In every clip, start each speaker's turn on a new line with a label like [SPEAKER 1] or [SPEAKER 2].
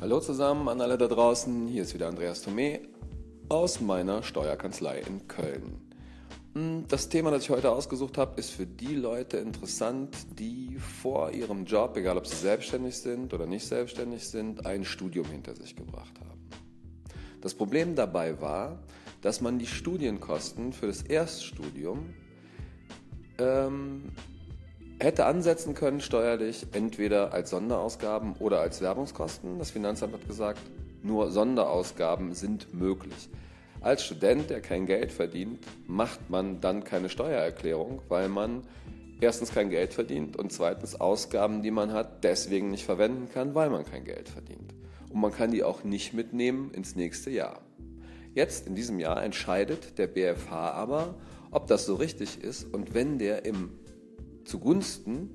[SPEAKER 1] Hallo zusammen an alle da draußen, hier ist wieder Andreas Thome aus meiner Steuerkanzlei in Köln. Hm, das Thema, das ich heute ausgesucht habe, ist für die Leute interessant, die vor ihrem Job, egal ob sie selbstständig sind oder nicht selbstständig sind, ein Studium hinter sich gebracht haben. Das Problem dabei war, dass man die Studienkosten für das Erststudium ähm, hätte ansetzen können steuerlich, entweder als Sonderausgaben oder als Werbungskosten. Das Finanzamt hat gesagt, nur Sonderausgaben sind möglich. Als Student, der kein Geld verdient, macht man dann keine Steuererklärung, weil man erstens kein Geld verdient und zweitens Ausgaben, die man hat, deswegen nicht verwenden kann, weil man kein Geld verdient. Und man kann die auch nicht mitnehmen ins nächste Jahr. Jetzt in diesem Jahr entscheidet der BFH aber, ob das so richtig ist und wenn der im zugunsten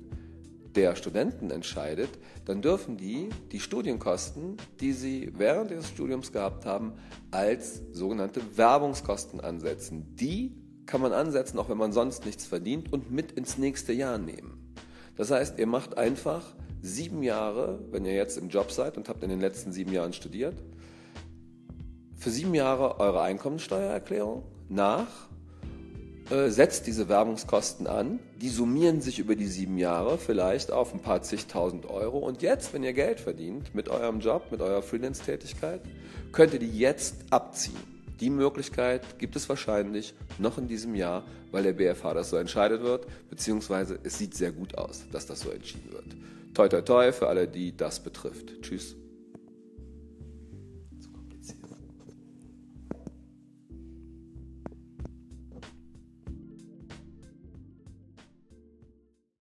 [SPEAKER 1] der Studenten entscheidet, dann dürfen die die Studienkosten, die sie während ihres Studiums gehabt haben, als sogenannte Werbungskosten ansetzen. Die kann man ansetzen, auch wenn man sonst nichts verdient und mit ins nächste Jahr nehmen. Das heißt, ihr macht einfach sieben Jahre, wenn ihr jetzt im Job seid und habt in den letzten sieben Jahren studiert, für sieben Jahre eure Einkommensteuererklärung nach äh, setzt diese Werbungskosten an, die summieren sich über die sieben Jahre vielleicht auf ein paar zigtausend Euro. Und jetzt, wenn ihr Geld verdient mit eurem Job, mit eurer Freelance-Tätigkeit, könnt ihr die jetzt abziehen. Die Möglichkeit gibt es wahrscheinlich noch in diesem Jahr, weil der BFH das so entscheidet wird, beziehungsweise es sieht sehr gut aus, dass das so entschieden wird. Toi, toi, toi für alle, die das betrifft. Tschüss.